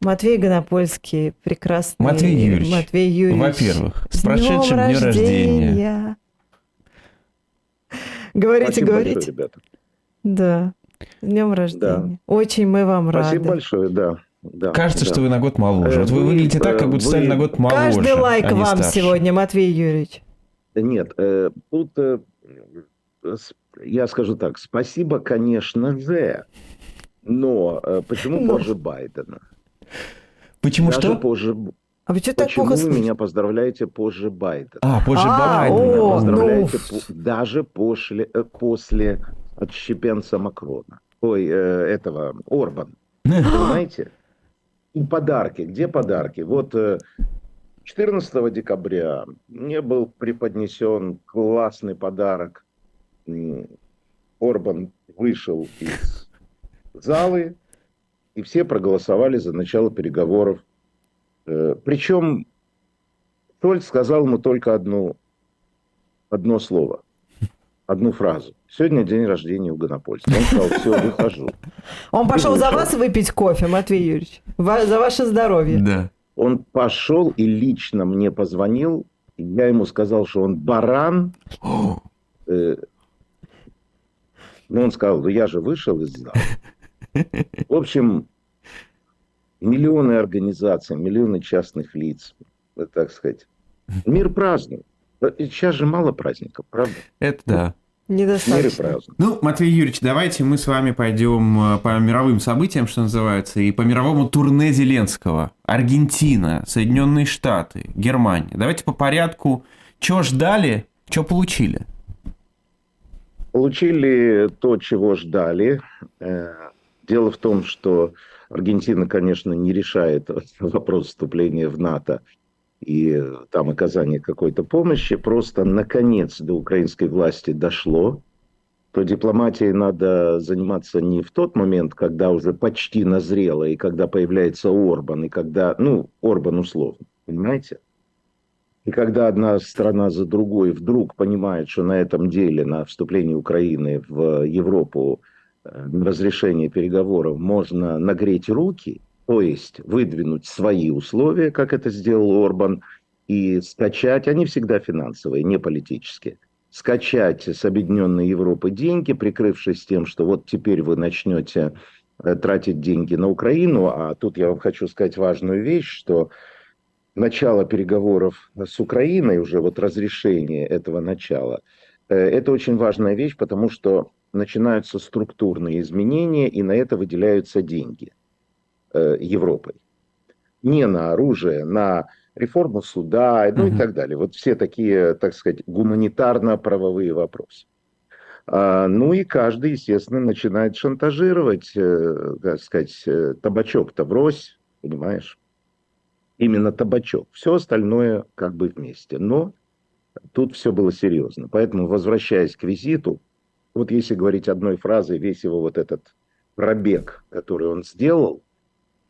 Матвей Гонопольский, прекрасный. Матвей Юрьевич. Матвей Юрьевич. Во-первых, с прошедшим днем рождения. Говорите, Спасибо говорите. большое, ребята. Да. С днем рождения. Очень мы вам рады. Спасибо большое, да. да Кажется, да. что вы на год моложе. Э, Вот вы вы, выглядите так, э, как будто вы- стали на год моложе. Каждый лайк а не вам старше. сегодня, Матвей Юрьевич. Нет, э, тут э, я скажу так, спасибо, конечно же, но э, почему позже Байдена? Почему Даже что? позже... А вы что так Почему плохо вы меня поздравляете позже Байдена? А, позже А, Байдена. Меня о, поздравляете ну. по- даже после, э, после отщепенца Макрона. Ой, э, этого, Орбан. Понимаете? И подарки. Где подарки? Вот э, 14 декабря мне был преподнесен классный подарок. Орбан вышел из залы, и все проголосовали за начало переговоров. Э, Причем Шольц сказал ему только одну, одно слово, одну фразу. Сегодня день рождения у Гонопольского. Он сказал, все, выхожу. Он пошел за вас выпить кофе, Матвей Юрьевич. За ваше здоровье. Да. Он пошел и лично мне позвонил. и Я ему сказал, что он баран. Э, Но он сказал, ну я же вышел из зала. В общем, миллионы организаций, миллионы частных лиц, э, так сказать. Мир празднует. Э, Сейчас же мало праздников, правда? Это да. Недостаточно. Ну, Матвей Юрьевич, давайте мы с вами пойдем э, по мировым событиям, что называется, и по мировому турне Зеленского. Аргентина, Соединенные Штаты, Германия. Давайте по порядку. Чего ждали, что получили? Получили то, чего ждали. Дело в том, что Аргентина, конечно, не решает вопрос вступления в НАТО и э, там оказания какой-то помощи. Просто, наконец, до украинской власти дошло, то дипломатией надо заниматься не в тот момент, когда уже почти назрело, и когда появляется Орбан, и когда, ну, Орбан условно, понимаете? И когда одна страна за другой вдруг понимает, что на этом деле, на вступлении Украины в Европу, э, разрешение переговоров можно нагреть руки, то есть выдвинуть свои условия, как это сделал Орбан, и скачать, они всегда финансовые, не политические, скачать с Объединенной Европы деньги, прикрывшись тем, что вот теперь вы начнете э, тратить деньги на Украину, а тут я вам хочу сказать важную вещь, что начало переговоров с Украиной, уже вот разрешение этого начала, э, это очень важная вещь, потому что начинаются структурные изменения, и на это выделяются деньги э, Европой. Не на оружие, на реформу суда, ну и Мгм. так далее. Вот все такие, так сказать, гуманитарно-правовые вопросы. А, ну и каждый, естественно, начинает шантажировать, э, так сказать, э, табачок-то брось, понимаешь? Именно табачок. Все остальное как бы вместе. Но тут все было серьезно. Поэтому, возвращаясь к визиту, вот если говорить одной фразой, весь его вот этот пробег, который он сделал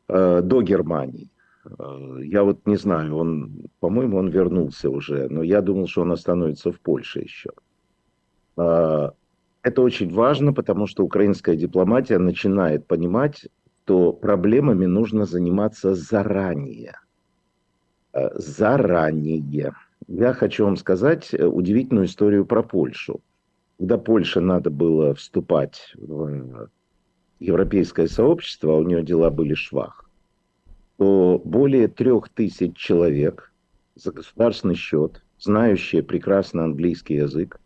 э, до Германии, э, я вот не знаю, он, по-моему, он вернулся уже, но я думал, что он остановится в Польше еще. Э, это очень важно, потому что украинская дипломатия начинает понимать, что проблемами нужно заниматься заранее. Э, Заранее. Я хочу вам сказать э, удивительную историю про Польшу. Когда Польше надо было вступать в европейское сообщество, а у нее дела были швах, то более трех тысяч человек за государственный счет, знающие прекрасно английский язык,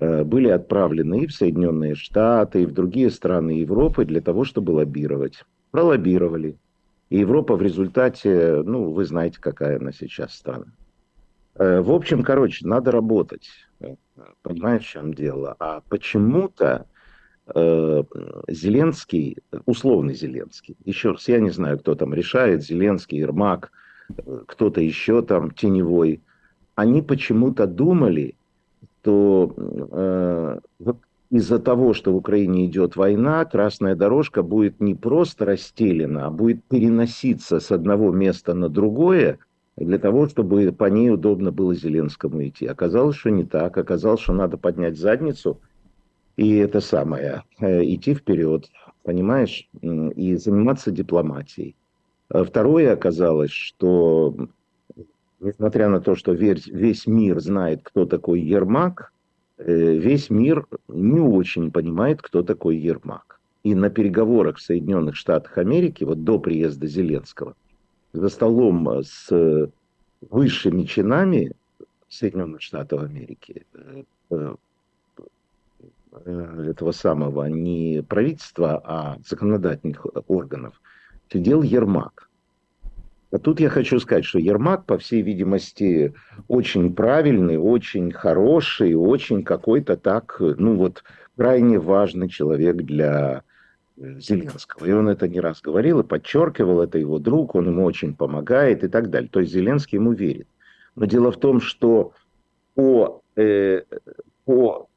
э, были отправлены и в Соединенные Штаты, и в другие страны Европы для того, чтобы лоббировать. Пролоббировали. И Европа в результате, ну, вы знаете, какая она сейчас страна. Э, В общем, короче, надо работать. Э, Понимаешь, в чем дело? А почему-то э, Зеленский, условный Зеленский, еще раз, я не знаю, кто там решает, Зеленский, Ермак, э, кто-то еще там теневой, они почему-то думали, что э, из-за того, что в Украине идет война, красная дорожка будет не просто расстелена, а будет переноситься с одного места на другое, для того, чтобы по ней удобно было Зеленскому идти. Оказалось, что не так. Оказалось, что надо поднять задницу и это самое, э, идти вперед, понимаешь, и заниматься дипломатией. А второе оказалось, что несмотря на то, что весь мир знает, кто такой Ермак, э, весь мир не очень понимает, кто такой Ермак. И на переговорах в Соединенных Штатах Америки, вот до приезда Зеленского, за столом с высшими чинами Соединенных Штатов Америки, э, э, этого самого не правительства, а законодательных органов, сидел Ермак. А тут я хочу сказать, что Ермак, по всей видимости, очень правильный, очень хороший, очень какой-то так, ну вот, крайне важный человек для э, Зеленского. И он это не раз говорил и подчеркивал, это его друг, он ему очень помогает и так далее. То есть Зеленский ему верит. Но дело в том, что по, э, по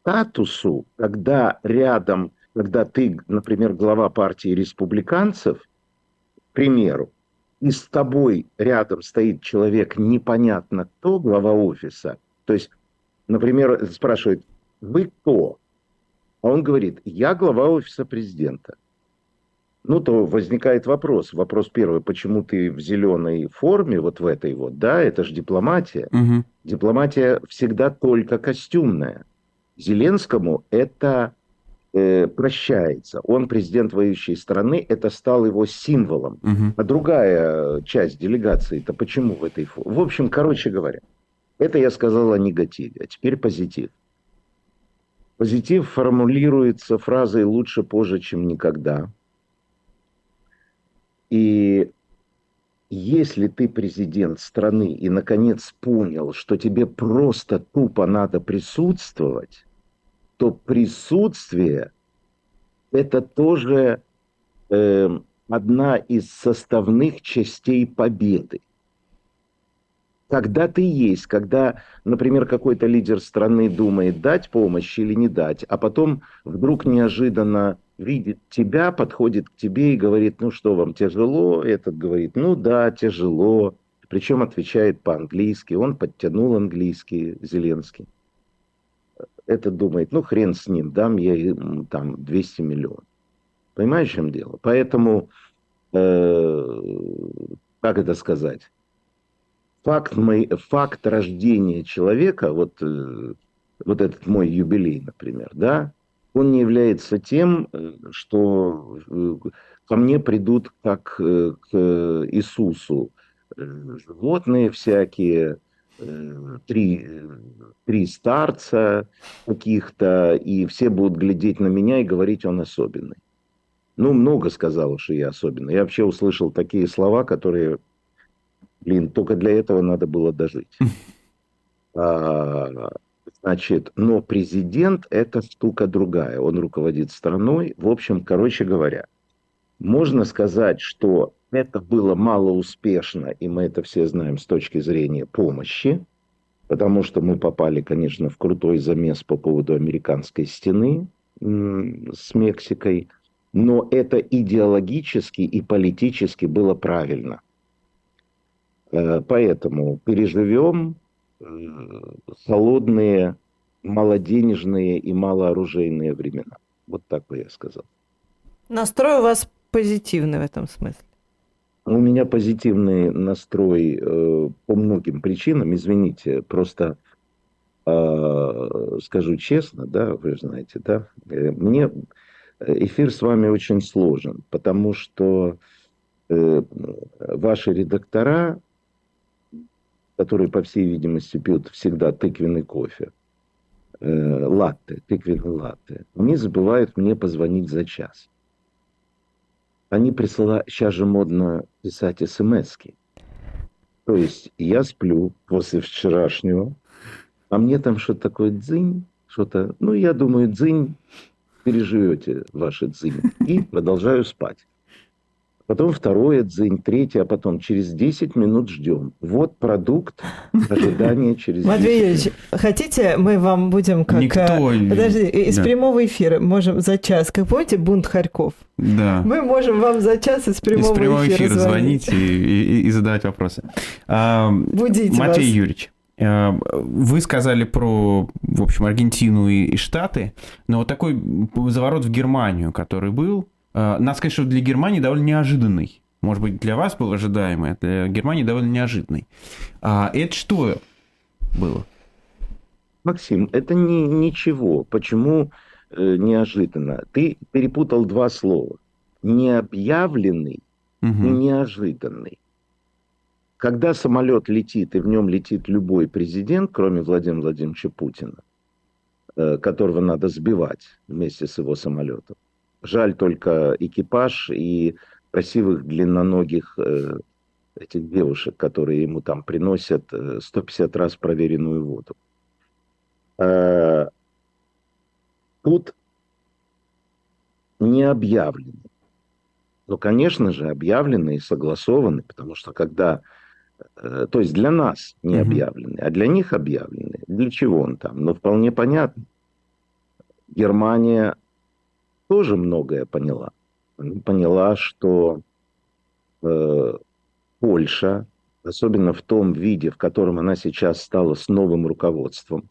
статусу, когда рядом, когда ты, например, глава партии республиканцев, к примеру, и с тобой рядом стоит человек непонятно кто, глава офиса, то есть, например, спрашивает, вы кто? А он говорит, я глава офиса президента ну, то возникает вопрос. Вопрос первый, почему ты в зеленой форме, вот в этой вот, да, это же дипломатия. Угу. Дипломатия всегда только костюмная. Зеленскому это э, прощается. Он президент воюющей страны, это стал его символом. Угу. А другая часть делегации-то почему в этой форме? В общем, короче говоря, это я сказал о негативе, а теперь позитив. Позитив формулируется фразой «лучше позже, чем никогда». И если ты президент страны и наконец понял, что тебе просто тупо надо присутствовать, то присутствие это тоже э, одна из составных частей победы. Когда ты есть, когда, например, какой-то лидер страны думает дать помощь или не дать, а потом вдруг неожиданно видит тебя, подходит к тебе и говорит, ну что вам тяжело? Этот говорит, ну да, тяжело. Причем отвечает по-английски. Он подтянул английский, Зеленский. Этот думает, ну хрен с ним, дам я ему там 200 миллионов. Понимаешь, в чем дело? Поэтому, э, как это сказать? Факт, мой, факт рождения человека, вот, э, вот этот мой юбилей, например, да, он не является тем, э, что э, ко мне придут как к Иисусу животные всякие, три, три старца каких-то, и все будут глядеть на меня и говорить, он особенный. Ну, много сказала, что я особенный. Я вообще услышал такие слова, которые, блин, только для этого надо было дожить. А, Значит, но президент – это штука другая. Он руководит страной. В общем, короче говоря, можно сказать, что это было малоуспешно, и мы это все знаем с точки зрения помощи, потому что мы попали, конечно, в крутой замес по поводу американской стены с Мексикой, но это идеологически и политически было правильно. Э, поэтому переживем, холодные, малоденежные и малооружейные времена. Вот так бы я сказал. Настрой у вас позитивный в этом смысле? У меня позитивный настрой э, по многим причинам. Извините, просто э, скажу честно, да, вы знаете, да, э, мне эфир с вами очень сложен, потому что э, ваши редактора которые, по всей видимости, пьют всегда тыквенный кофе, э, латте, тыквенный латте, они забывают мне позвонить за час. Они присылают, сейчас же модно писать смс -ки. То есть я сплю после вчерашнего, а мне там что-то такое дзынь, что-то, ну, я думаю, дзынь, переживете ваши дзынь, и продолжаю спать потом второе дзынь, третье, а потом через 10 минут ждем. Вот продукт ожидания через 10 Матвей Юрьевич, хотите, мы вам будем как... Никто... Э, подожди, из да. прямого эфира можем за час, как помните, бунт Харьков? Да. Мы можем вам за час из прямого, из прямого эфира, эфира звонить, и, и, и задавать вопросы. А, Будите Матвей вас. Юрьевич, э, вы сказали про, в общем, Аргентину и, и Штаты, но вот такой заворот в Германию, который был, надо сказать, что для Германии довольно неожиданный. Может быть, для вас был ожидаемый, а для Германии довольно неожиданный. А это что было? Максим, это не, ничего. Почему э, неожиданно? Ты перепутал два слова. Необъявленный угу. и неожиданный. Когда самолет летит, и в нем летит любой президент, кроме Владимира Владимировича Путина, э, которого надо сбивать вместе с его самолетом. Жаль только экипаж и красивых длинноногих э, этих девушек, которые ему там приносят 150 э, раз проверенную воду. Э, тут не объявлены. Но, конечно же, объявлены и согласованы, потому что когда... Э, то есть для нас не объявлены, а для них объявлены. Для чего он там? Ну, вполне понятно. Германия тоже многое поняла. Поняла, что э, Польша, особенно в том виде, в котором она сейчас стала с новым руководством,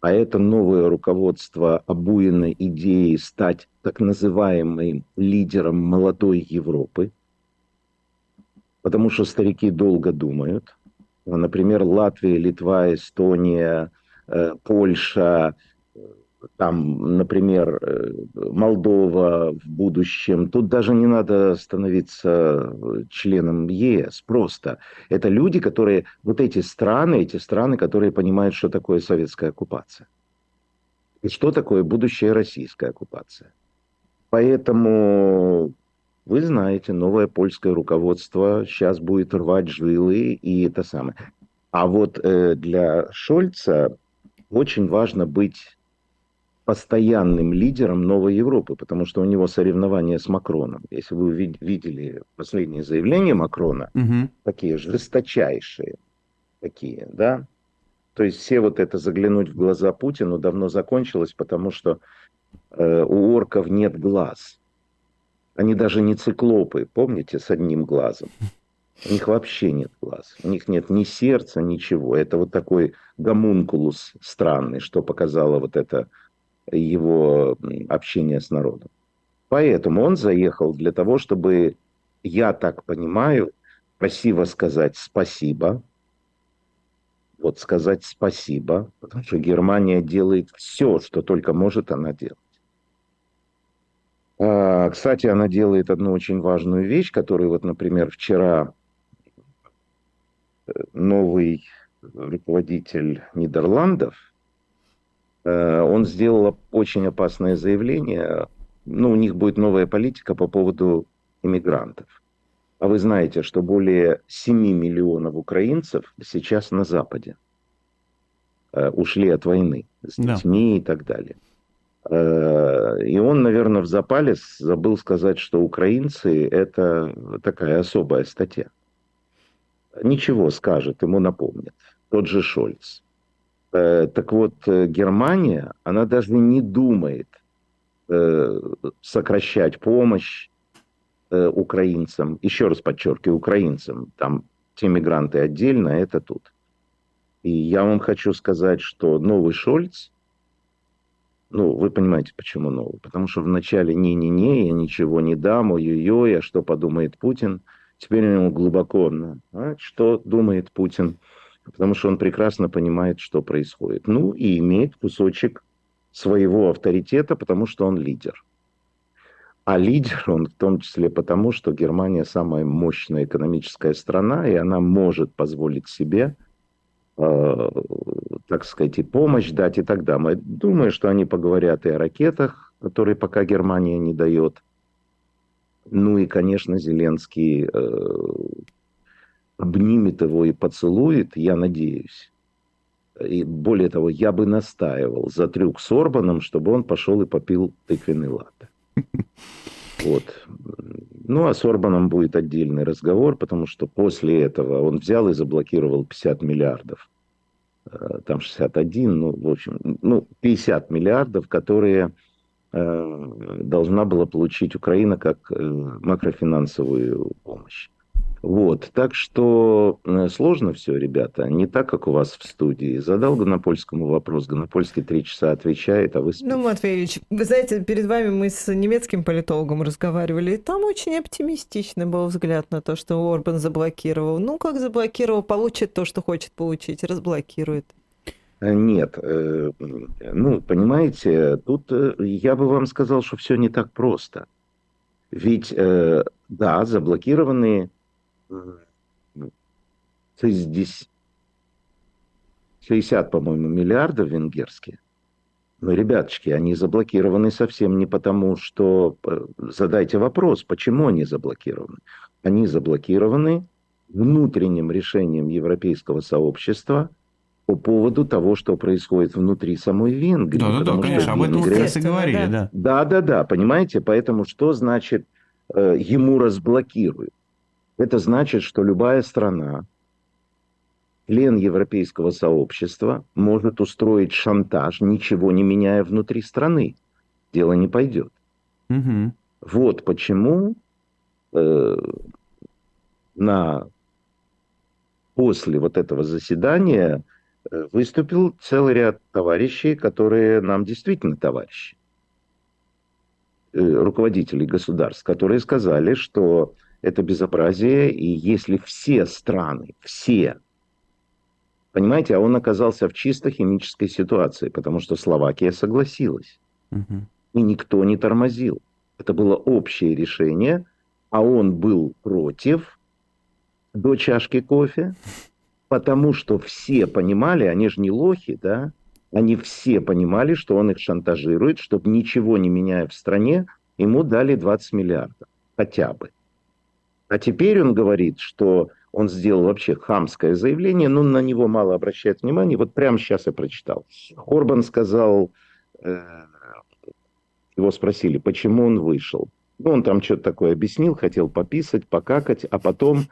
а это новое руководство обуяно идеей стать так называемым лидером молодой Европы, потому что старики долго думают. Например, Латвия, Литва, Эстония, э, Польша, там, например, э, Молдова в будущем, тут даже не надо становиться членом ЕС, просто. Это люди, которые, вот эти страны, эти страны, которые понимают, что такое советская оккупация. И что такое будущая российская оккупация. Поэтому вы знаете, новое польское руководство сейчас будет рвать жилы и это самое. А вот э, для Шольца очень важно быть постоянным лидером новой Европы, потому что у него соревнования с Макроном. Если вы видели последние заявления Макрона, угу. такие жесточайшие, такие, да, то есть все вот это заглянуть в глаза Путину давно закончилось, потому что э, у орков нет глаз. Они даже не циклопы, помните, с одним глазом. У них вообще нет глаз. У них нет ни сердца, ничего. Это вот такой гомункулус странный, что показала вот эта его общения с народом. Поэтому он заехал для того, чтобы, я так понимаю, красиво сказать спасибо. Вот сказать спасибо, потому что Германия делает все, что только может она делать. А, кстати, она делает одну очень важную вещь, которую вот, например, вчера э, новый руководитель Нидерландов он сделал очень опасное заявление. Ну, у них будет новая политика по поводу иммигрантов. А вы знаете, что более 7 миллионов украинцев сейчас на Западе э, ушли от войны с детьми да. и так далее. Э, и он, наверное, в запале забыл сказать, что украинцы – это такая особая статья. Ничего скажет, ему напомнят. Тот же Шольц. Э, так вот, э, Германия, она даже не думает э, сокращать помощь украинцам. Еще раз подчеркиваю, украинцам. Там те мигранты отдельно, а это тут. И я вам хочу сказать, что новый Шольц, ну, вы понимаете, почему новый. Потому что вначале не-не-не, я ничего не дам, ой-ой-ой, а что подумает Путин. Теперь у него глубоко, а, что думает Путин потому что он прекрасно понимает, что происходит. Ну и имеет кусочек своего авторитета, потому что он лидер. А лидер он в том числе потому, что Германия самая мощная экономическая страна, и она может позволить себе, э, так сказать, и помощь дать и так далее. Думаю, что они поговорят и о ракетах, которые пока Германия не дает. Ну и, конечно, Зеленский э, обнимет его и поцелует, я надеюсь. И более того, я бы настаивал за трюк с Орбаном, чтобы он пошел и попил тыквенный латте. Вот. Ну, а с Орбаном будет отдельный разговор, потому что после этого он взял и заблокировал 50 миллиардов. Э, там 61, ну, в общем, ну, 50 миллиардов, которые э, должна была получить Украина как э, макрофинансовую помощь. Вот, так что э, сложно все, ребята, не так, как у вас в студии. Задал Гонопольскому вопрос, Гонопольский три часа отвечает, а вы спите. Ну, Матвеевич, вы знаете, перед вами мы с немецким политологом разговаривали, и там очень оптимистичный был взгляд на то, что Орбан заблокировал. Ну, как заблокировал, получит то, что хочет получить, разблокирует. Э, нет, э, ну, понимаете, тут я бы вам сказал, что все не так просто. Ведь, да, заблокированные 60, 60 по-моему, миллиардов венгерские. Но, ребяточки, они заблокированы совсем не потому, что... Э, задайте вопрос, почему они заблокированы. Они заблокированы внутренним решением европейского сообщества по поводу того, что происходит внутри самой Венгрии. Да-да-да, конечно, об этом как раз и говорили, да. Да-да-да, понимаете, поэтому что значит э, ему разблокируют? Это значит, что любая страна, член европейского сообщества, может устроить шантаж, ничего не меняя внутри страны. Дело не пойдет. Угу. Вот почему э, на после вот этого заседания э, выступил целый ряд товарищей, которые нам действительно товарищи, э, руководителей государств, которые сказали, что это безобразие, и если все страны, все, понимаете, а он оказался в чисто химической ситуации, потому что Словакия согласилась, угу. и никто не тормозил. Это было общее решение, а он был против до чашки кофе, потому что все понимали, они же не лохи, да, они все понимали, что он их шантажирует, чтобы ничего не меняя в стране, ему дали 20 миллиардов хотя бы. А теперь он говорит, что он сделал вообще хамское заявление, но на него мало обращают внимания. Вот прямо сейчас я прочитал. Орбан сказал, э, его спросили, почему он вышел. Ну, он там что-то такое объяснил, хотел пописать, покакать, а потом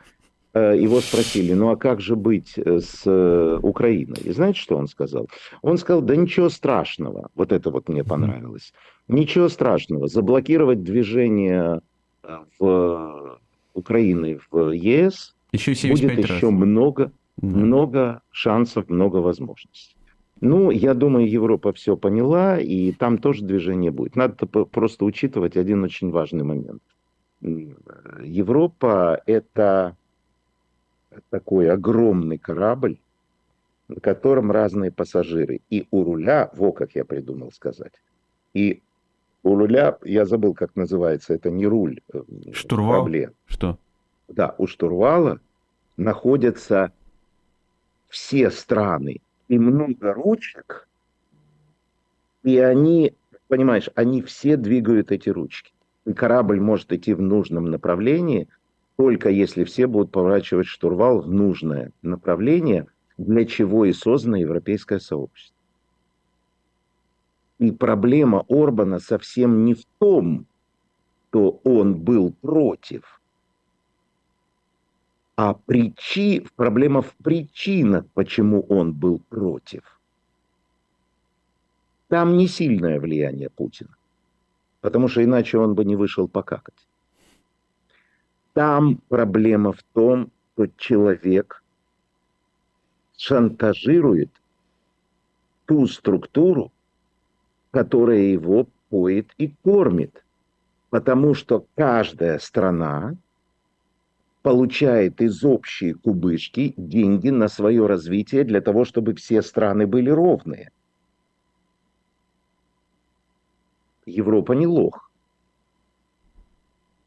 э, его спросили, ну а как же быть э, с Украиной? И знаете, что он сказал? Он сказал, да ничего страшного. Вот это вот мне понравилось. Ничего страшного. Заблокировать движение в Украины в ЕС, еще будет раз. еще много, да. много шансов, много возможностей. Ну, я думаю, Европа все поняла, и там тоже движение будет. Надо просто учитывать один очень важный момент. Европа – это такой огромный корабль, на котором разные пассажиры. И у руля, во как я придумал сказать, и у руля, я забыл, как называется, это не руль. Э, Штурвал? Корабле. Что? Да, у штурвала находятся все страны и много ручек, и они, понимаешь, они все двигают эти ручки. И корабль может идти в нужном направлении, только если все будут поворачивать штурвал в нужное направление, для чего и создано европейское сообщество. И проблема Орбана совсем не в том, что он был против, а причи... проблема в причинах, почему он был против. Там не сильное влияние Путина, потому что иначе он бы не вышел покакать. Там проблема в том, что человек шантажирует ту структуру, которая его поет и кормит. Потому что каждая страна получает из общей кубышки деньги на свое развитие для того, чтобы все страны были ровные. Европа не лох.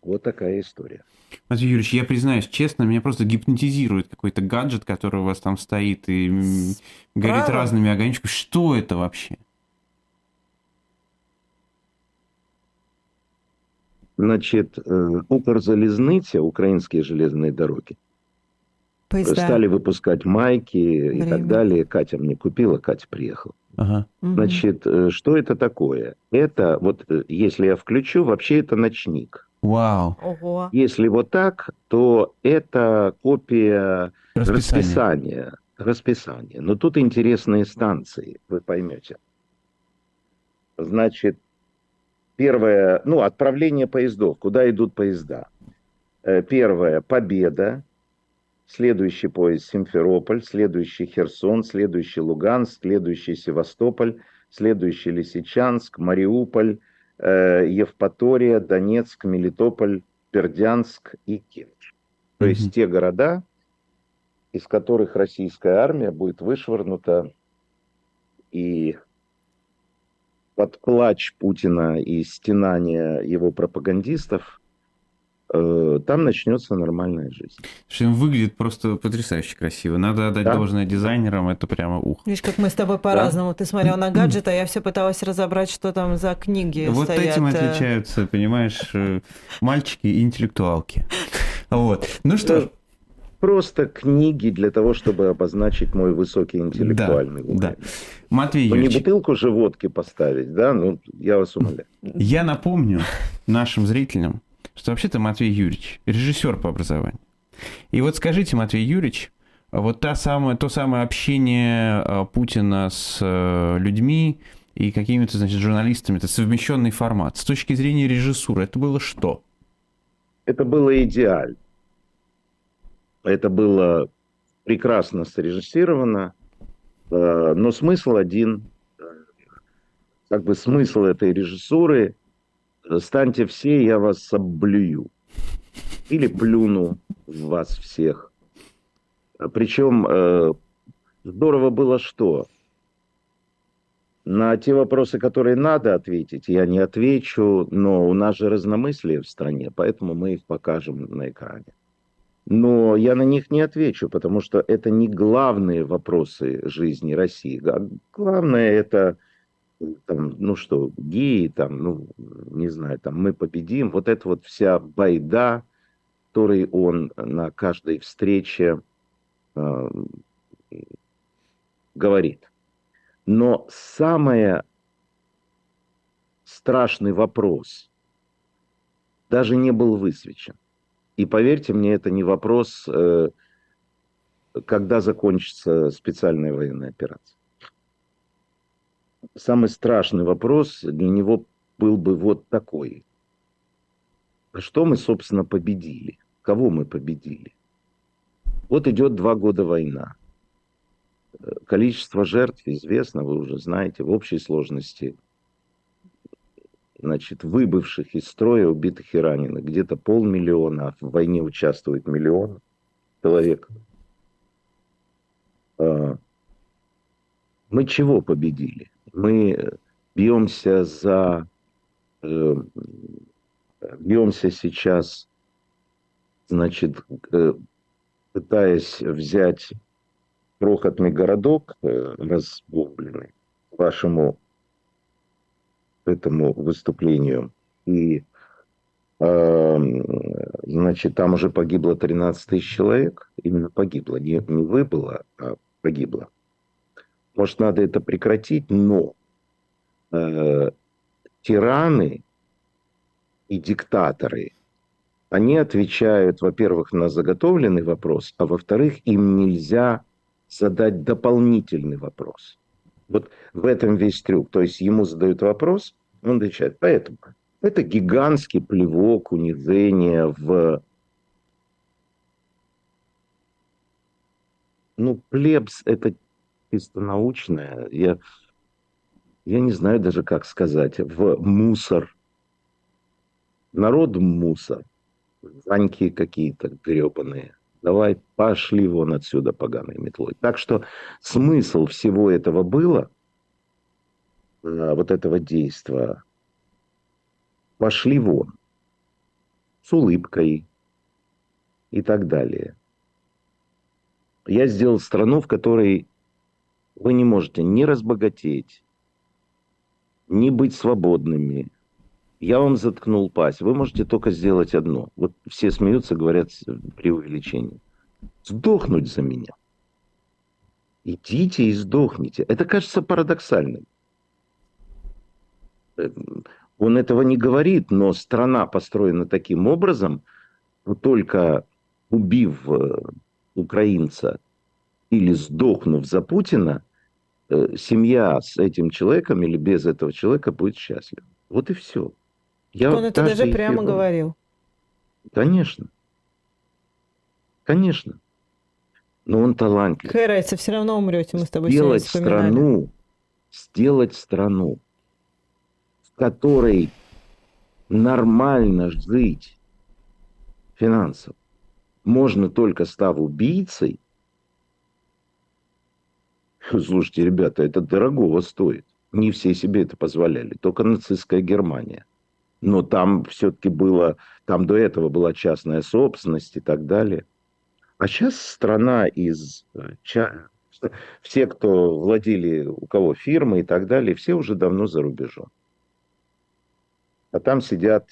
Вот такая история. Матвей Юрьевич, я признаюсь честно, меня просто гипнотизирует какой-то гаджет, который у вас там стоит и горит разными огонечками. Что это вообще? Значит, э, Укрзалізниця, украинские железные дороги, Поезда. стали выпускать майки Время. и так далее. Катя мне купила, Катя приехала. Ага. Значит, э, что это такое? Это, вот э, если я включу, вообще это ночник. Вау. Ого. Если вот так, то это копия расписания. расписания. Расписания. Но тут интересные станции, вы поймете. Значит, Первое, ну, отправление поездов, куда идут поезда. Э, первое – Победа, следующий поезд Симферополь, следующий Херсон, следующий Луганск, следующий Севастополь, следующий Лисичанск, Мариуполь, э, Евпатория, Донецк, Мелитополь, Бердянск и Керчь. То mm-hmm. есть те города, из которых российская армия будет вышвырнута и под плач Путина и стенание его пропагандистов Э, там начнется нормальная жизнь. Что выглядит просто потрясающе красиво. Надо отдать да? должное дизайнерам, это прямо ух. Видишь, как мы с тобой по-разному. Да? Ты смотрел на гаджет, а я все пыталась разобрать, что там за книги Вот стоят. этим э. отличаются, понимаешь, э, мальчики и интеллектуалки. Вот. Ну что Просто книги для того, чтобы обозначить мой высокий интеллектуальный уровень. Да. Матвей ну, Юрьевич. не бутылку же водки поставить, да? Ну, я вас умоляю. Я напомню нашим зрителям, что вообще-то Матвей Юрьевич режиссер по образованию. И вот скажите, Матвей Юрьевич, вот та самая, то самое общение а, Путина с э, людьми и какими-то, значит, журналистами, это совмещенный формат. С точки зрения режиссуры, это было что? Это было идеально. Это было прекрасно срежиссировано, э, но смысл один. Как бы смысл этой режиссуры станьте все, я вас облюю. Или плюну в вас всех. Причем э, здорово было что? На те вопросы, которые надо ответить, я не отвечу, но у нас же разномыслие в стране, поэтому мы их покажем на экране. Но я на них не отвечу, потому что это не главные вопросы жизни России. Главное это там, ну что, геи, там, ну, не знаю, там, мы победим. Вот это вот вся байда, которой он на каждой встрече э, говорит. Но самый страшный вопрос даже не был высвечен. И поверьте мне, это не вопрос, э, когда закончится специальная военная операция самый страшный вопрос для него был бы вот такой. Что мы, собственно, победили? Кого мы победили? Вот идет два года война. Количество жертв известно, вы уже знаете, в общей сложности значит, выбывших из строя, убитых и раненых, где-то полмиллиона, а в войне участвует миллион человек. А, мы чего победили? мы бьемся за э, бьемся сейчас, значит, э, пытаясь взять крохотный городок э, разбомбленный вашему этому выступлению. И значит, там уже погибло 13 тысяч человек. Именно погибло. Не, не выбыло, а погибло. Может, надо это прекратить, но э, тираны и диктаторы, они отвечают, во-первых, на заготовленный вопрос, а во-вторых, им нельзя задать дополнительный вопрос. Вот в этом весь трюк. То есть ему задают вопрос, он отвечает. Поэтому это гигантский плевок, унижение в... Ну, плебс – это чисто научное, я, я не знаю даже, как сказать, в мусор. Народ мусор. Заньки какие-то гребаные. Давай пошли вон отсюда поганой метлой. Так что смысл всего этого было, а, вот этого действия, пошли вон. С улыбкой и так далее. Я сделал страну, в которой вы не можете ни разбогатеть, ни быть свободными. Я вам заткнул пасть. Вы можете только сделать одно. Вот все смеются, говорят при увеличении. Сдохнуть за меня. Идите и сдохните. Это кажется парадоксальным. Он этого не говорит, но страна построена таким образом, только убив э, украинца или сдохнув за Путина, Э, семья с этим человеком или без этого человека будет счастлива. Вот и все. Я Он это даже прямо говорил. Конечно. Конечно. Но он талантлив. Какая разница, все равно умрете, мы с тобой сделать страну, сделать страну, в которой нормально жить финансово, можно только став убийцей. Слушайте, ребята, это дорогого стоит. Не все себе это позволяли, только нацистская Германия. Но там все-таки было, там до этого была частная собственность и так далее. А сейчас страна из... э, Все, кто владели, у кого фирмы и так далее, все уже давно за рубежом. А там сидят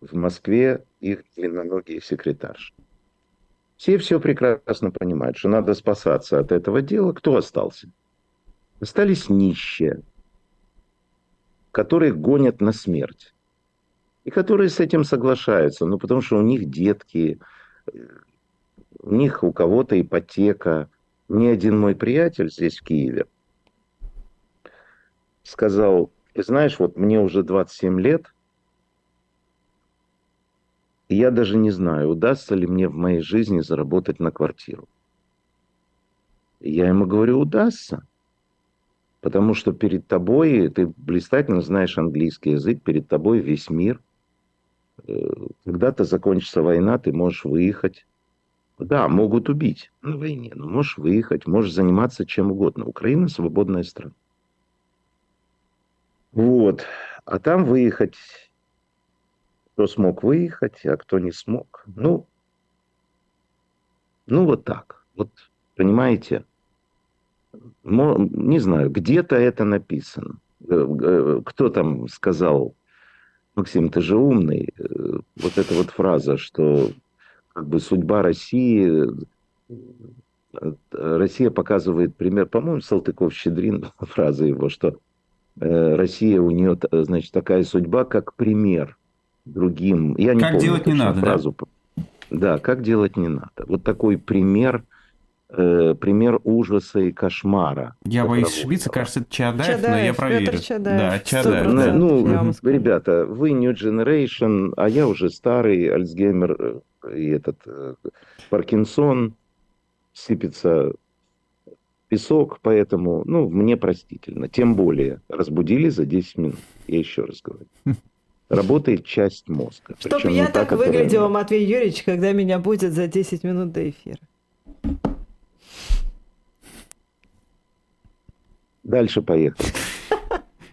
в Москве их длинноногие секретарши. Все все прекрасно понимают, что надо спасаться от этого дела. Кто остался? Остались нищие, которых гонят на смерть. И которые с этим соглашаются, ну, потому что у них детки, э, у них у кого-то ипотека. Ни один мой приятель здесь, в Киеве, сказал, ты знаешь, вот мне уже 27 лет, и я даже не знаю, удастся ли мне в моей жизни заработать на квартиру. И я ему говорю, удастся. Потому что перед тобой, ты блистательно знаешь английский язык, перед тобой весь мир. Э, Когда-то закончится война, ты можешь выехать. Да, могут убить на войне, но можешь выехать, можешь заниматься чем угодно. Украина свободная страна. Вот. А там выехать, кто смог выехать, а кто не смог. Ну, ну вот так. Вот, понимаете, не знаю, где-то это написано. Э, э, Кто там сказал, Максим, ты же умный, э, вот эта вот фраза, что как бы судьба России, э, Россия показывает пример, по-моему, Салтыков-Щедрин, фраза его, что э, Россия у нее, значит, такая судьба, как пример другим. Я не Как помню делать не надо, да? фразу. Да, как делать не надо. Вот такой пример, э, пример ужаса и кошмара. Я боюсь ошибиться, кажется, это Чадаев, но я Чадаев, проверю. Петр Чадаев, Да, Чадаев. Ну, ну, ребята, вы New Generation, а я уже старый, Альцгеймер э, и этот э, Паркинсон, сыпется песок, поэтому, ну, мне простительно. Тем более, разбудили за 10 минут, я еще раз говорю. Работает часть мозга. Чтоб Причем я та, так которая- выглядела, Матвей Юрьевич, когда меня будет за 10 минут до эфира. Дальше поехали.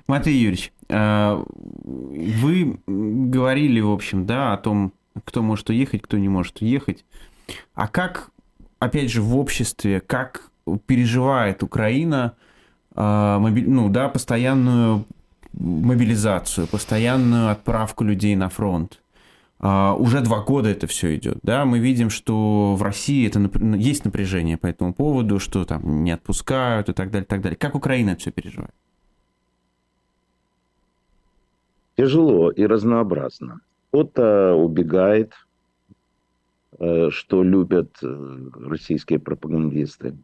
Матвей Юрьевич, э, вы говорили, в общем, да, о том, кто может уехать, кто не может уехать. А как, опять же, в обществе, как переживает Украина моби- ну, да, постоянную мобилизацию, постоянную отправку людей на фронт? А, уже два года это все идет, да, мы видим, что в России это нап- есть напряжение по этому поводу, что там не отпускают и так далее, так далее. Как Украина это все переживает? Тяжело и разнообразно. Кто-то убегает, э, что любят э, российские пропагандисты.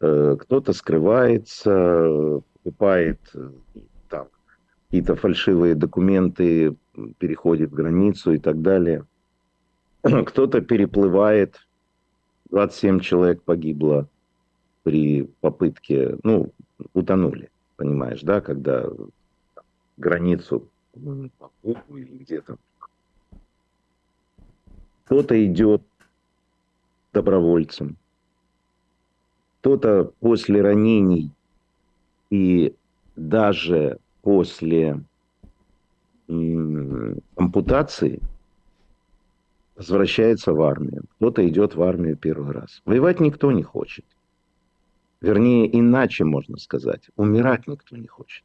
Э, Кто-то скрывается, покупает какие-то фальшивые документы, переходит границу и так далее. Кто-то переплывает. 27 человек погибло при попытке, ну, утонули, понимаешь, да, когда границу или где-то. Кто-то идет добровольцем, кто-то после ранений и даже после ампутации возвращается в армию. Кто-то идет в армию первый раз. Воевать никто не хочет. Вернее, иначе можно сказать. Умирать никто не хочет.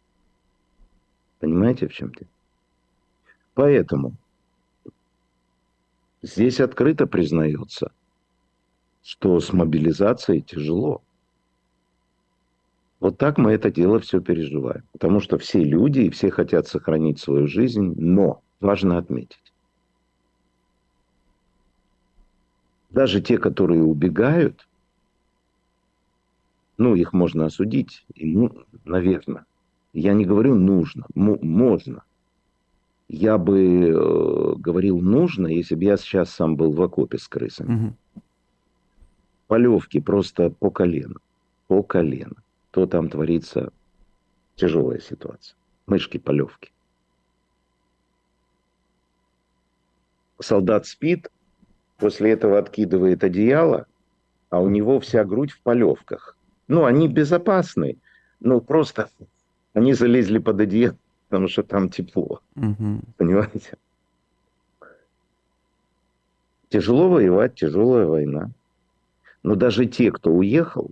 Понимаете, в чем дело? Поэтому здесь открыто признается, что с мобилизацией тяжело. Вот так мы это дело все переживаем. Потому что все люди и все хотят сохранить свою жизнь, но важно отметить, даже те, которые убегают, ну, их можно осудить, и, ну, наверное. Я не говорю нужно, мо- можно. Я бы э, говорил нужно, если бы я сейчас сам был в окопе с крысами. Мгм. полевки просто по колено. По колено. То там творится тяжелая ситуация. Мышки полевки. Солдат спит, после этого откидывает одеяло, а у него вся грудь в полевках. Ну, они безопасны, но просто они залезли под одеяло, потому что там тепло. Угу. Понимаете? Тяжело воевать, тяжелая война. Но даже те, кто уехал,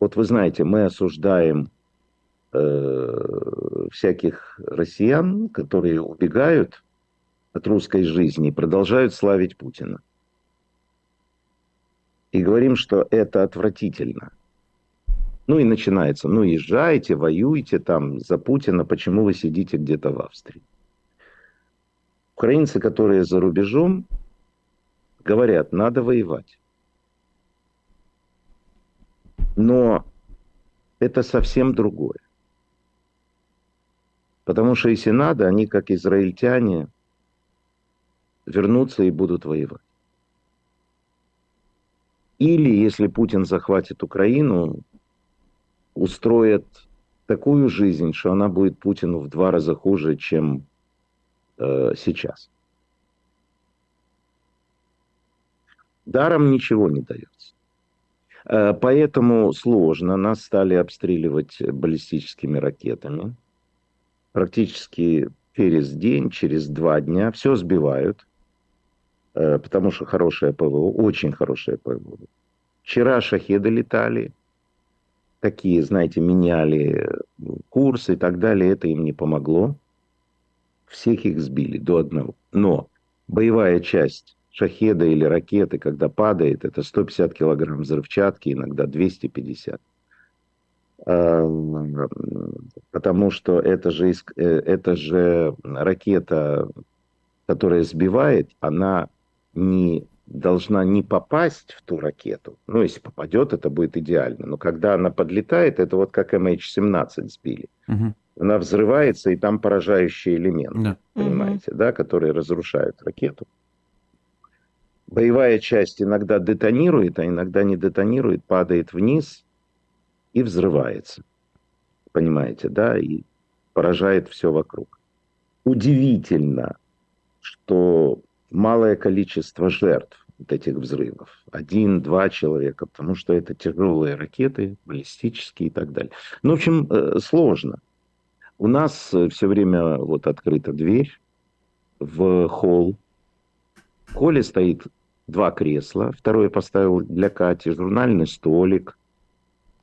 вот вы знаете, мы осуждаем э, всяких россиян, которые убегают от русской жизни и продолжают славить Путина. И говорим, что это отвратительно. Ну и начинается, ну езжайте, воюйте там за Путина, почему вы сидите где-то в Австрии. Украинцы, которые за рубежом, говорят, надо воевать. Но это совсем другое. Потому что если надо, они, как израильтяне, вернутся и будут воевать. Или, если Путин захватит Украину, устроят такую жизнь, что она будет Путину в два раза хуже, чем э, сейчас. Даром ничего не дается. Э, поэтому сложно. Нас стали обстреливать баллистическими ракетами. Практически через день, через два дня все сбивают, э, потому что хорошее ПВО, очень хорошее ПВО. Вчера шахеды летали, такие, знаете, меняли курс и так далее. Это им не помогло. Всех их сбили до одного. Но боевая часть шахеда или ракеты, когда падает, это 150 килограмм взрывчатки, иногда 250. Потому что это же, э, это же ракета, которая сбивает, она не должна не попасть в ту ракету. Ну, если попадет, это будет идеально. Но когда она подлетает, это вот как MH17 сбили. Угу. Она взрывается, и там поражающий элемент, да. понимаете, угу. да, который разрушает ракету боевая часть иногда детонирует, а иногда не детонирует, падает вниз и взрывается. Понимаете, да? И поражает все вокруг. Удивительно, что малое количество жертв вот этих взрывов. Один-два человека, потому что это тяжелые ракеты, баллистические и так далее. Ну, в общем, э, сложно. У нас э, все время вот открыта дверь в холл. В холле стоит два кресла, второе поставил для Кати, журнальный столик,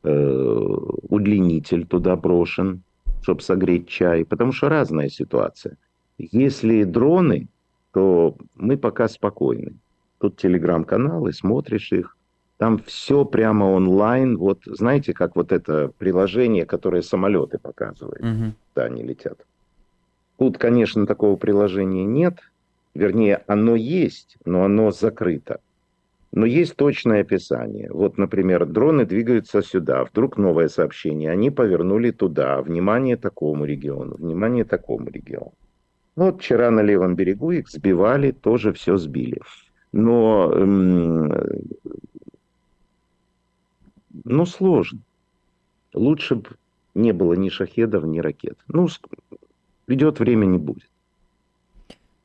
э, удлинитель туда брошен, чтобы согреть чай, потому что разная ситуация. Если дроны, то мы пока спокойны. Тут телеграм-каналы, смотришь их, там все прямо онлайн. Вот знаете, как вот это приложение, которое самолеты показывает, угу. да, они летят. Тут, конечно, такого приложения нет, Вернее, оно есть, но оно закрыто. Но есть точное описание. Вот, например, дроны двигаются сюда, вдруг новое сообщение, они повернули туда, внимание такому региону, внимание такому региону. Ну, вот вчера на левом берегу их сбивали, тоже все сбили. Но, эм, ну, сложно. Лучше бы не было ни шахедов, ни ракет. Ну, придет время, не будет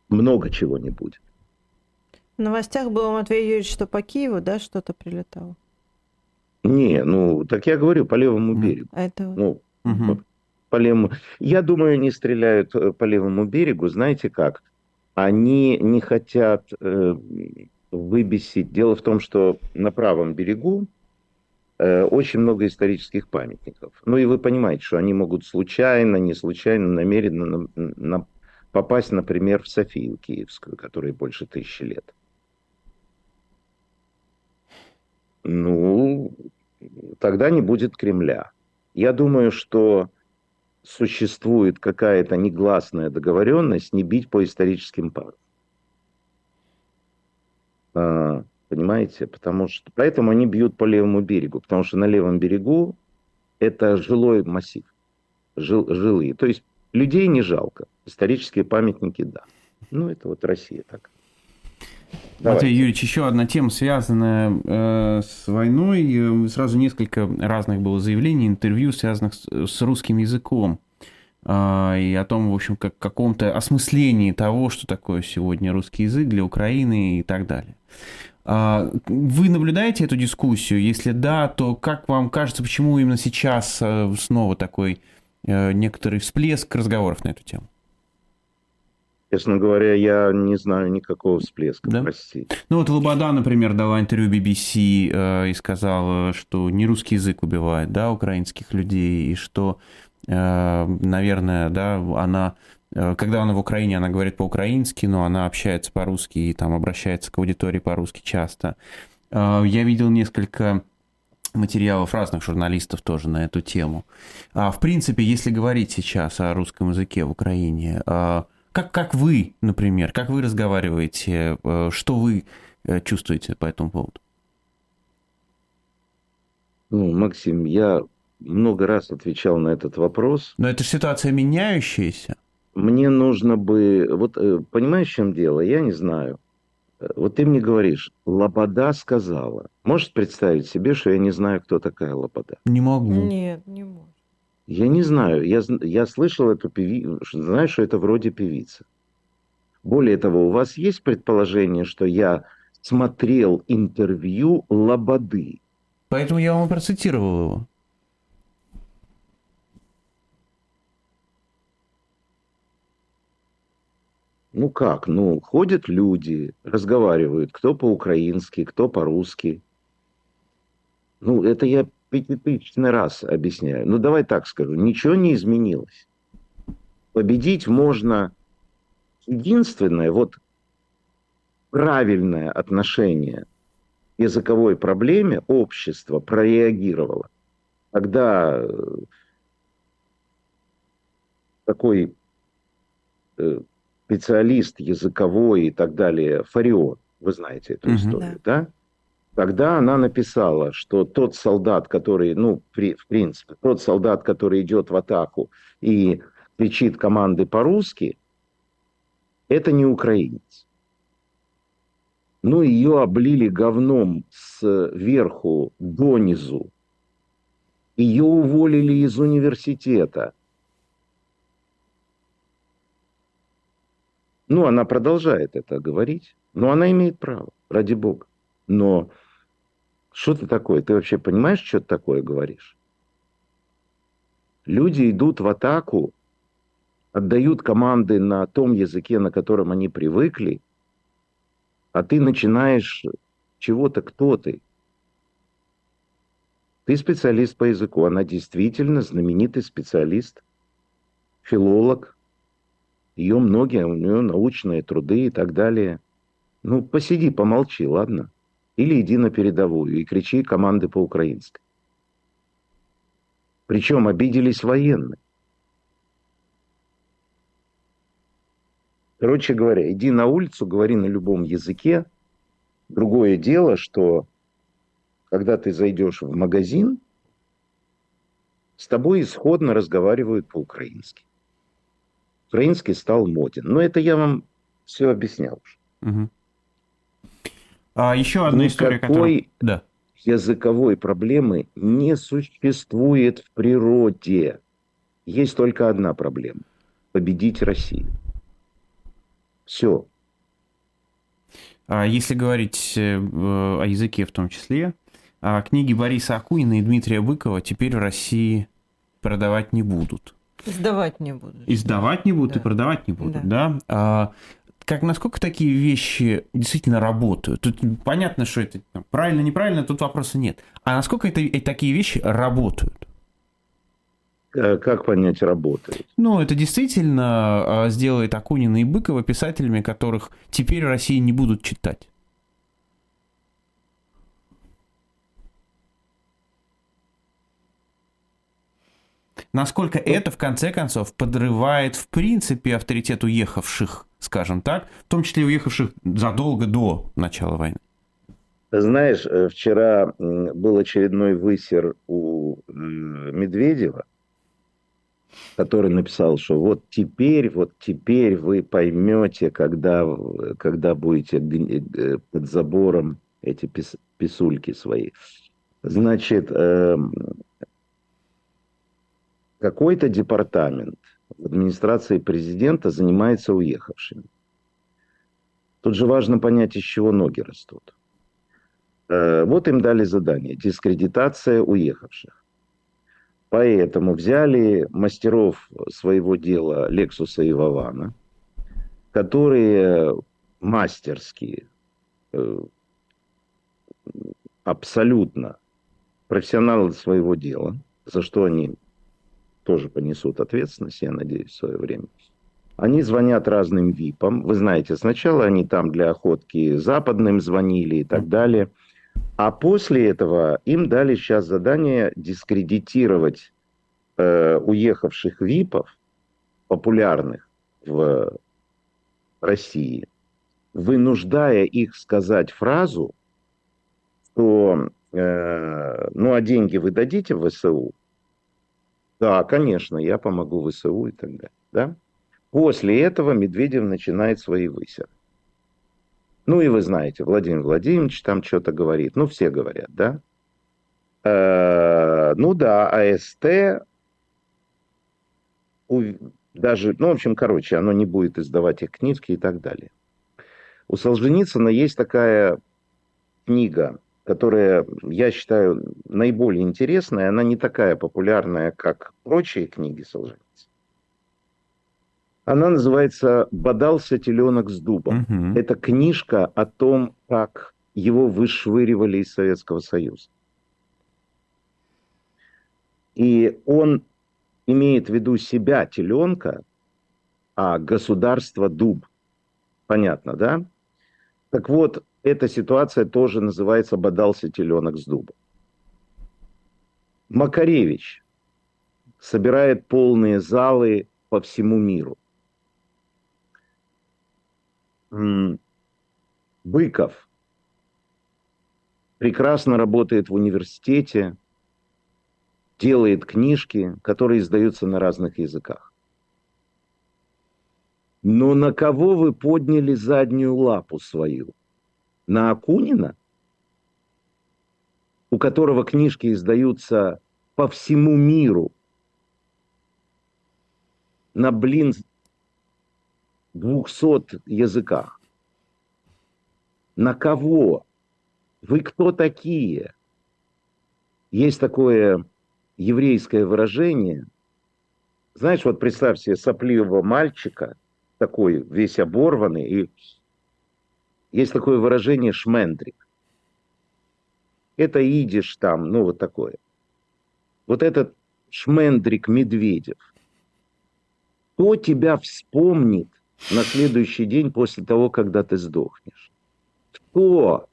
много чего не будет. В новостях было, Матвей Юрьевич, что по Киеву, да, что-то прилетало? Не, ну, так я говорю, по левому берегу. А это... Ну, угу. по, по левому... Я думаю, они стреляют э, по левому берегу, знаете как? Они не хотят э, выбесить. Дело в том, что на правом берегу э, очень много исторических памятников. Ну и вы понимаете, что они могут случайно, не случайно, намеренно на, на, попасть, например, в Софию Киевскую, которой больше тысячи лет. Ну, тогда не будет Кремля. Я думаю, что существует какая-то негласная договоренность не бить по историческим парам. А, понимаете? Потому что, поэтому они бьют по левому берегу, потому что на левом берегу это жилой массив, жил, жилые. То есть людей не жалко. Исторические памятники, да. Ну, это вот Россия так. Матвей Юрьевич, еще одна тема, связанная э, с войной. Сразу несколько разных было заявлений, интервью, связанных с, с русским языком. Э, и о том, в общем, как каком-то осмыслении того, что такое сегодня русский язык для Украины и так далее. Э, вы наблюдаете эту дискуссию? Если да, то как вам кажется, почему именно сейчас э, снова такой э, некоторый всплеск разговоров на эту тему? Честно говоря, я не знаю никакого всплеска, да? простите. Ну вот Лобода, например, дала интервью BBC э, и сказала, что не русский язык убивает, да, украинских людей, и что, э, наверное, да, она, э, когда она в Украине, она говорит по-украински, но она общается по-русски и там обращается к аудитории по-русски часто. Э, я видел несколько материалов разных журналистов тоже на эту тему. А, в принципе, если говорить сейчас о русском языке в Украине, э, как, как вы, например, как вы разговариваете, э, что вы э, чувствуете по этому поводу? Ну, Максим, я много раз отвечал на этот вопрос. Но это ситуация меняющаяся. Мне нужно бы... Вот э, понимаешь, в чем дело? Я не знаю. Вот ты мне говоришь, Лобода сказала. Можешь представить себе, что я не знаю, кто такая Лобода? Не могу. Нет, не могу. Я не знаю. Я, я слышал эту певицу, знаю, что это вроде певица. Более того, у вас есть предположение, что я смотрел интервью Лободы? Поэтому я вам процитировал его. Ну как? Ну, ходят люди, разговаривают, кто по-украински, кто по-русски. Ну, это я пятитысячный раз объясняю. Ну, давай так скажу. Ничего не изменилось. Победить можно... Единственное, вот правильное отношение к языковой проблеме общество прореагировало. Когда э, такой э, специалист языковой и так далее, Фарион, вы знаете эту угу. историю, да? да? Тогда она написала, что тот солдат, который, ну, при, в принципе, тот солдат, который идет в атаку и кричит команды по-русски, это не украинец. Ну, ее облили говном сверху донизу. Ее уволили из университета. Ну, она продолжает это говорить, но она имеет право, ради бога. Но что ты такое? Ты вообще понимаешь, что ты такое говоришь? Люди идут в атаку, отдают команды на том языке, на котором они привыкли, а ты начинаешь чего-то, кто ты? Ты специалист по языку, она действительно знаменитый специалист, филолог. Ее многие, у нее научные труды и так далее. Ну, посиди, помолчи, ладно? Или иди на передовую и кричи команды по-украински. Причем обиделись военные. Короче говоря, иди на улицу, говори на любом языке. Другое дело, что когда ты зайдешь в магазин, с тобой исходно разговаривают по-украински. Украинский стал моден. Но это я вам все объяснял уже. Угу. А еще одна Никакой история, которая... Да. языковой проблемы не существует в природе. Есть только одна проблема – победить Россию. Все. А если говорить э, о языке в том числе, а книги Бориса Акунина и Дмитрия Быкова теперь в России продавать не будут. Издавать не будут. Издавать не будут да. и продавать не будут, да? да? А, как насколько такие вещи действительно работают? Тут понятно, что это правильно, неправильно, тут вопроса нет. А насколько это, и такие вещи работают? Э, как понять, работают? Ну, это действительно а, сделает Акунина и Быкова писателями, которых теперь в России не будут читать. Насколько это, в конце концов, подрывает, в принципе, авторитет уехавших скажем так, в том числе уехавших задолго до начала войны? Знаешь, э, вчера был очередной высер у Медведева. который написал, что вот теперь, вот теперь вы поймете, когда, когда будете э, под забором эти пис, писульки свои. Значит, э, какой-то департамент в администрации президента занимается уехавшими. Тут же важно понять, из чего ноги растут. Э, вот им дали задание – дискредитация уехавших. Поэтому взяли мастеров своего дела Лексуса и Вавана, которые мастерские, э, абсолютно профессионалы своего дела, за что они тоже понесут ответственность, я надеюсь, в свое время. Они звонят разным ВИПам. Вы знаете, сначала они там для охотки западным звонили и так далее – а после этого им дали сейчас задание дискредитировать э, уехавших ВИПов, популярных в России, вынуждая их сказать фразу, что э, ну а деньги вы дадите в ВСУ? Да, конечно, я помогу ВСУ и так далее. Да? После этого Медведев начинает свои высеры. Ну и вы знаете, Владимир Владимирович там что-то говорит. Ну, все говорят, да? Э, ну да, АСТ даже, ну, в общем, короче, оно не будет издавать их книжки и так далее. У Солженицына есть такая книга, которая, я считаю, наиболее интересная. Она не такая популярная, как прочие книги Солженицына. Она называется «Бодался теленок с дубом». Угу. Это книжка о том, как его вышвыривали из Советского Союза. И он имеет в виду себя, теленка, а государство дуб. Понятно, да? Так вот, эта ситуация тоже называется «бодался теленок с дубом». Макаревич собирает полные залы по всему миру. Быков прекрасно работает в университете, делает книжки, которые издаются на разных языках. Но на кого вы подняли заднюю лапу свою? На Акунина, у которого книжки издаются по всему миру, на, блин, 200 языках. На кого? Вы кто такие? Есть такое еврейское выражение. Знаешь, вот представь себе сопливого мальчика, такой весь оборванный, и есть такое выражение шмендрик. Это идиш там, ну вот такое. Вот этот шмендрик Медведев. Кто тебя вспомнит на следующий день после того, когда ты сдохнешь? Кто?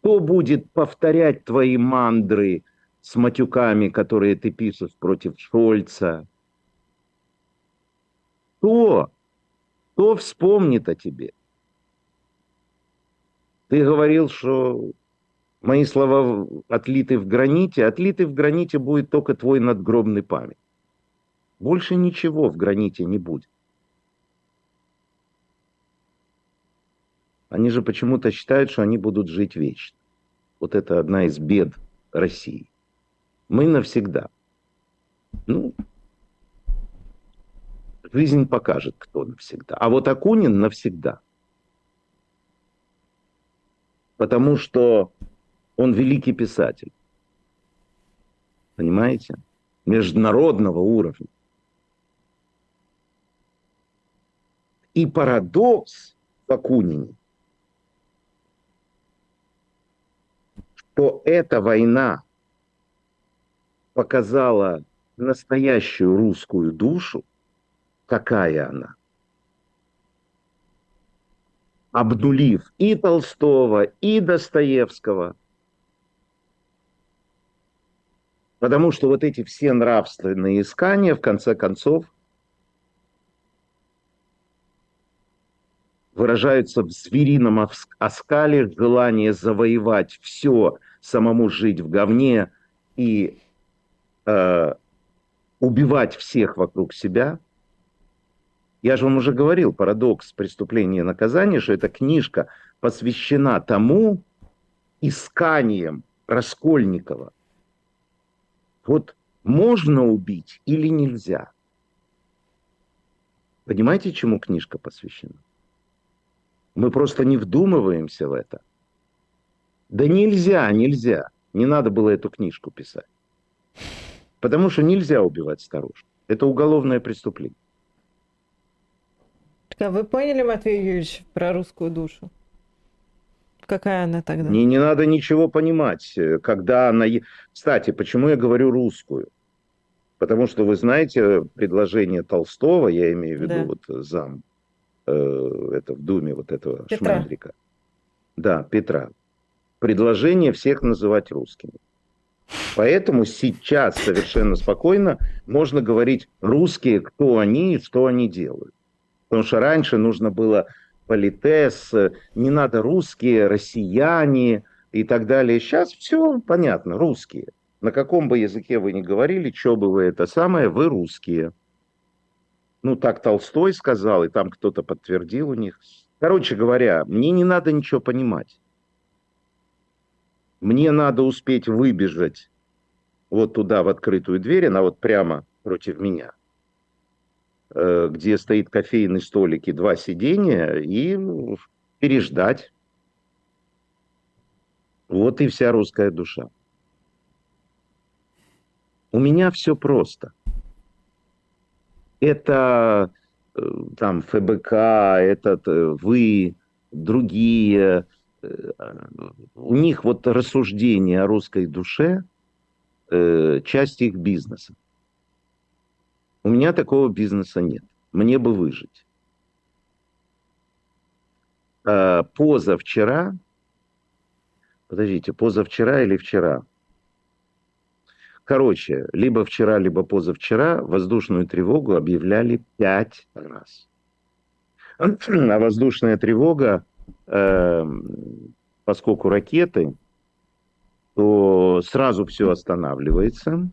Кто будет повторять твои мандры с матюками, которые ты пишешь против Шольца? Кто? Кто вспомнит о тебе? Ты говорил, что мои слова отлиты в граните. Отлиты в граните будет только твой надгробный память. Больше ничего в граните не будет. Они же почему-то считают, что они будут жить вечно. Вот это одна из бед России. Мы навсегда. Ну, жизнь покажет, кто навсегда. А вот Акунин навсегда. Потому что он великий писатель. Понимаете? Международного уровня. И парадокс в Акунине – то эта война показала настоящую русскую душу, какая она, обнулив и Толстого, и Достоевского. Потому что вот эти все нравственные искания, в конце концов, выражаются в зверином оскале, желание завоевать все, самому жить в говне и э, убивать всех вокруг себя. Я же вам уже говорил, парадокс преступления и наказания, что эта книжка посвящена тому исканиям Раскольникова. Вот можно убить или нельзя? Понимаете, чему книжка посвящена? Мы просто не вдумываемся в это. Да нельзя, нельзя. Не надо было эту книжку писать. Потому что нельзя убивать старушек. Это уголовное преступление. А вы поняли, Матвей Юрьевич, про русскую душу? Какая она тогда? Не, не надо ничего понимать. Когда она... Кстати, почему я говорю русскую? Потому что вы знаете предложение Толстого, я имею в виду да. вот зам, э, это в Думе вот этого Петра. Шмандрика. Да, Петра. Предложение всех называть русскими. Поэтому сейчас совершенно спокойно можно говорить русские, кто они и что они делают. Потому что раньше нужно было политес, не надо русские, россияне и так далее. Сейчас все понятно, русские. На каком бы языке вы ни говорили, что бы вы это самое, вы русские. Ну, так Толстой сказал, и там кто-то подтвердил у них. Короче говоря, мне не надо ничего понимать. Мне надо успеть выбежать вот туда, в открытую дверь, она вот прямо против меня, э, где стоит кофейный столик и два сиденья, и переждать. Вот и вся русская душа. У меня все просто. Это э, там ФБК, этот э, вы, другие, у них вот рассуждение о русской душе э, часть их бизнеса. У меня такого бизнеса нет. Мне бы выжить. А позавчера, подождите, позавчера или вчера? Короче, либо вчера, либо позавчера воздушную тревогу объявляли пять раз. А воздушная тревога Эм, поскольку ракеты, то сразу все останавливается,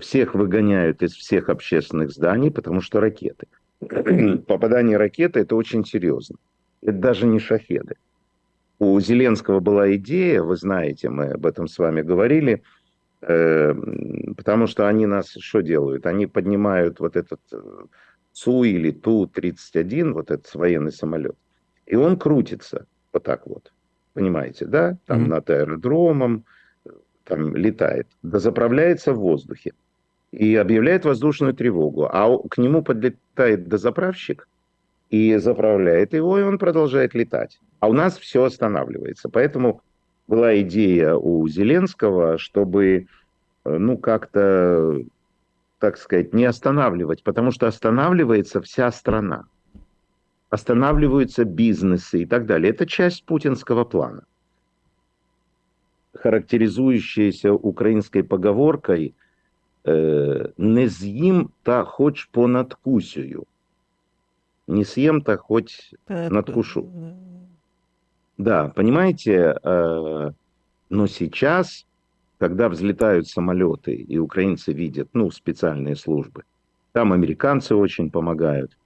всех выгоняют из всех общественных зданий, потому что ракеты. Попадание ракеты – это очень серьезно. Это даже не шахеды. У Зеленского была идея, вы знаете, мы об этом с вами говорили, э, потому что они нас что делают? Они поднимают вот этот э, Су или Ту-31, вот этот военный самолет, и он крутится вот так вот. Понимаете, да? Там mm-hmm. над аэродромом, там летает. Да заправляется в воздухе. И объявляет воздушную тревогу. А к нему подлетает дозаправщик и заправляет его, и он продолжает летать. А у нас все останавливается. Поэтому была идея у Зеленского, чтобы, э, ну, как-то, так сказать, не останавливать, потому что останавливается вся страна останавливаются бизнесы и так далее. Это часть путинского плана, характеризующаяся украинской поговоркой э, «не съем та хоть по надкусию». Не съем то хоть надкушу. Да, понимаете, э, но сейчас, когда взлетают самолеты, и украинцы видят, ну, специальные службы, там американцы очень помогают,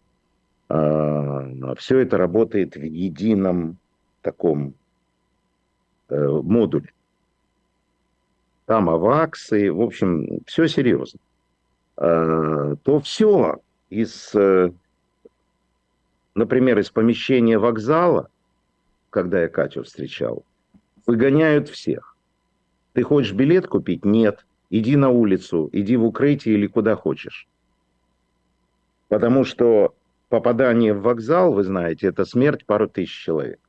а, все это работает в едином таком э, модуле. Там аваксы, в общем, все серьезно. А, то все из, э, например, из помещения вокзала, когда я Катю встречал, выгоняют всех. Ты хочешь билет купить? Нет. Иди на улицу, иди в укрытие или куда хочешь. Потому что попадание в вокзал, вы знаете, это смерть пару тысяч человек.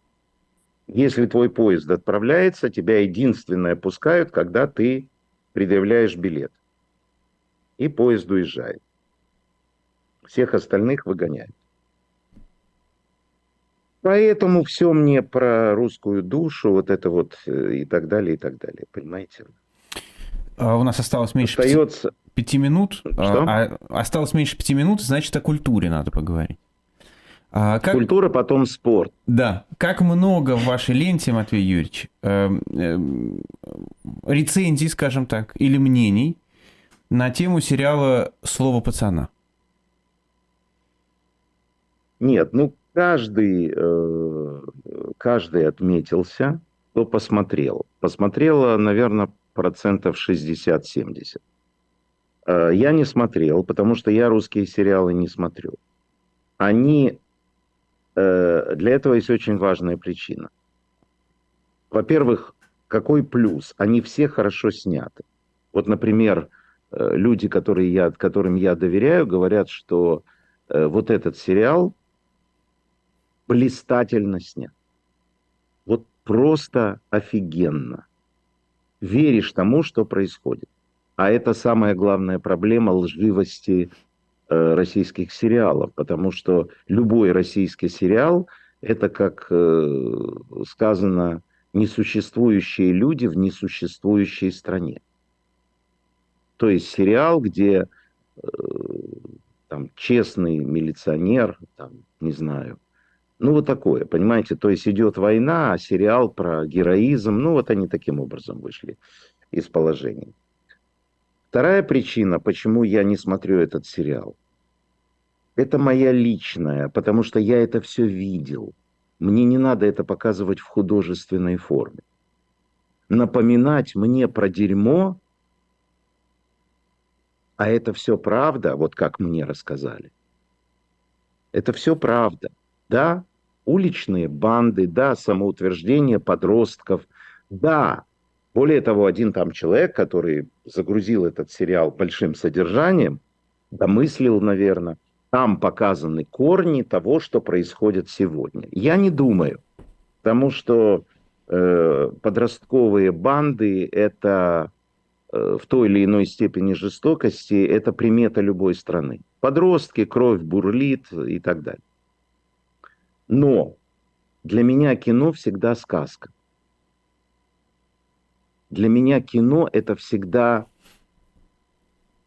Если твой поезд отправляется, тебя единственное пускают, когда ты предъявляешь билет. И поезд уезжает. Всех остальных выгоняют. Поэтому все мне про русскую душу, вот это вот э, и так далее, и так далее. Понимаете? А у нас осталось меньше Остается... пяти минут. Что? А, осталось меньше пяти минут, значит, о культуре надо поговорить. А как... Культура, потом спорт. Да. Как много в вашей ленте, Матвей Юрьевич, э, э, рецензий, скажем так, или мнений на тему сериала «Слово пацана». Нет, ну каждый, э, каждый отметился, кто посмотрел. Посмотрело, наверное, процентов 60-70. Э, я не смотрел, потому что я русские сериалы не смотрю. Они... Э, для этого есть очень важная причина. Во-первых, какой плюс? Они все хорошо сняты. Вот, например, люди, которые я, которым я доверяю, говорят, что вот этот сериал блистательно снят. Вот просто офигенно. Веришь тому, что происходит. А это самая главная проблема лживости э, российских сериалов, потому что любой российский сериал это, как э, сказано, несуществующие люди в несуществующей стране. То есть сериал, где э, там честный милиционер, там, не знаю, ну, вот такое, понимаете? То есть идет война, а сериал про героизм, ну, вот они таким образом вышли из положения. Вторая причина, почему я не смотрю этот сериал, это моя личная, потому что я это все видел. Мне не надо это показывать в художественной форме. Напоминать мне про дерьмо, а это все правда, вот как мне рассказали. Это все правда да, уличные банды, да, самоутверждение подростков, да. Более того, один там человек, который загрузил этот сериал большим содержанием, домыслил, наверное, там показаны корни того, что происходит сегодня. Я не думаю, потому что э, подростковые банды это э, в той или иной степени жестокости это примета любой страны. Подростки, кровь бурлит и так далее. Но для меня кино всегда сказка. Для меня кино это всегда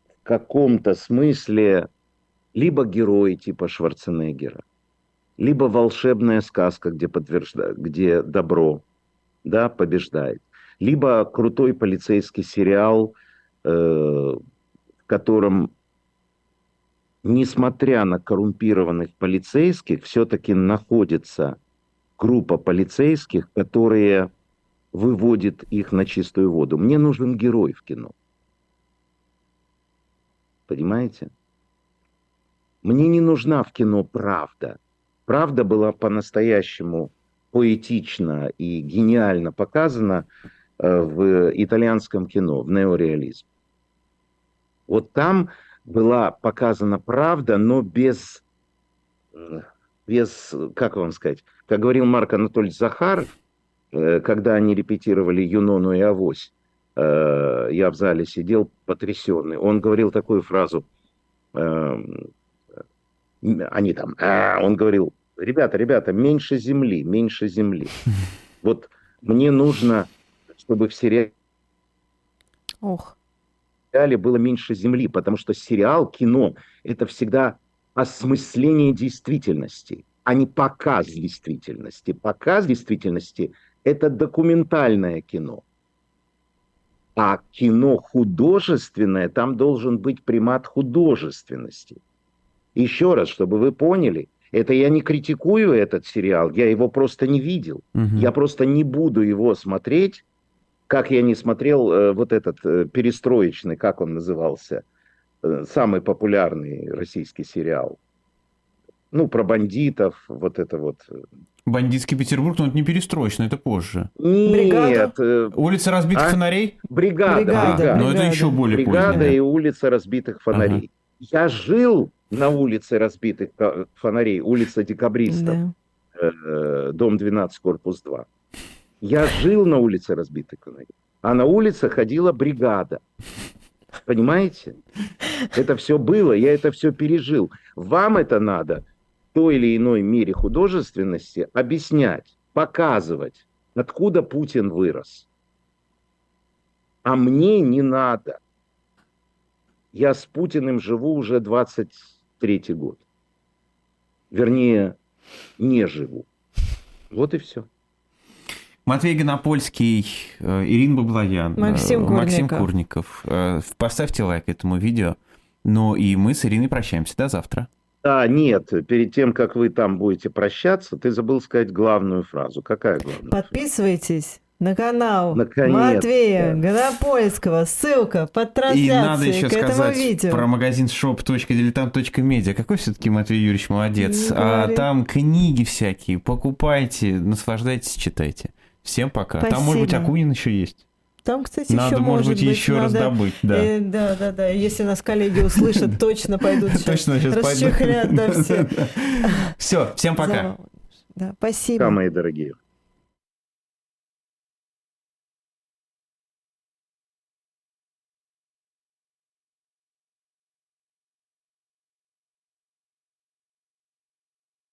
в каком-то смысле либо герой типа Шварценеггера, либо волшебная сказка, где, подтвержда... где добро да, побеждает, либо крутой полицейский сериал, э, в котором несмотря на коррумпированных полицейских, все-таки находится группа полицейских, которые выводят их на чистую воду. Мне нужен герой в кино. Понимаете? Мне не нужна в кино правда. Правда была по-настоящему поэтично и гениально показана э, в итальянском кино, в неореализме. Вот там была показана правда, но без, без, как вам сказать, как говорил Марк Анатольевич Захаров, э, когда они репетировали Юнону и Авось, э, я в зале сидел потрясенный, он говорил такую фразу, э, они там, а, он говорил, ребята, ребята, меньше земли, меньше земли. Вот мне нужно, чтобы в сериале Ох сериале было меньше земли, потому что сериал, кино – это всегда осмысление действительности, а не показ действительности. Показ действительности – это документальное кино. А кино художественное, там должен быть примат художественности. Еще раз, чтобы вы поняли, это я не критикую этот сериал, я его просто не видел. Угу. Я просто не буду его смотреть, как я не смотрел э, вот этот э, перестроечный, как он назывался, э, самый популярный российский сериал. Ну, про бандитов, вот это вот. Бандитский Петербург, но это не перестроечный, это позже. Нет. Бригада? Улица разбитых а? фонарей? Бригада. Бригада. бригада. Но это еще более Бригада позднее. и улица разбитых фонарей. Ага. Я жил на улице разбитых фонарей, улица Декабристов, да. дом 12, корпус 2. Я жил на улице разбитых фонарей, а на улице ходила бригада. Понимаете? Это все было, я это все пережил. Вам это надо той или иной мере художественности объяснять, показывать, откуда Путин вырос. А мне не надо. Я с Путиным живу уже 23 год. Вернее, не живу. Вот и все. Матвей Гонопольский, э, Ирина Баблоян, э, Максим Максим Курников. Курников. Э, Поставьте лайк этому видео. Ну и мы с Ириной прощаемся. До завтра. А, нет, перед тем, как вы там будете прощаться, ты забыл сказать главную фразу. Какая главная? фраза? Подписывайтесь на канал Наконец-то. Матвея Гонопольского. Ссылка под И трансляцией надо еще к этому сказать видео. про магазин shop.diletant.media. Какой все-таки Матвей Юрьевич молодец. Не А говори. там книги всякие. Покупайте, наслаждайтесь, читайте. Всем пока. Там, может быть, Спасибо. Акунин еще есть. Там, кстати, Надо, еще может быть, еще надо- раздобыть. Да. Э, да, да, да. Если нас коллеги услышат, точно пойдут сейчас. Точно сейчас расчехлят, да, все. Все, всем пока. Да, спасибо. Пока, мои дорогие.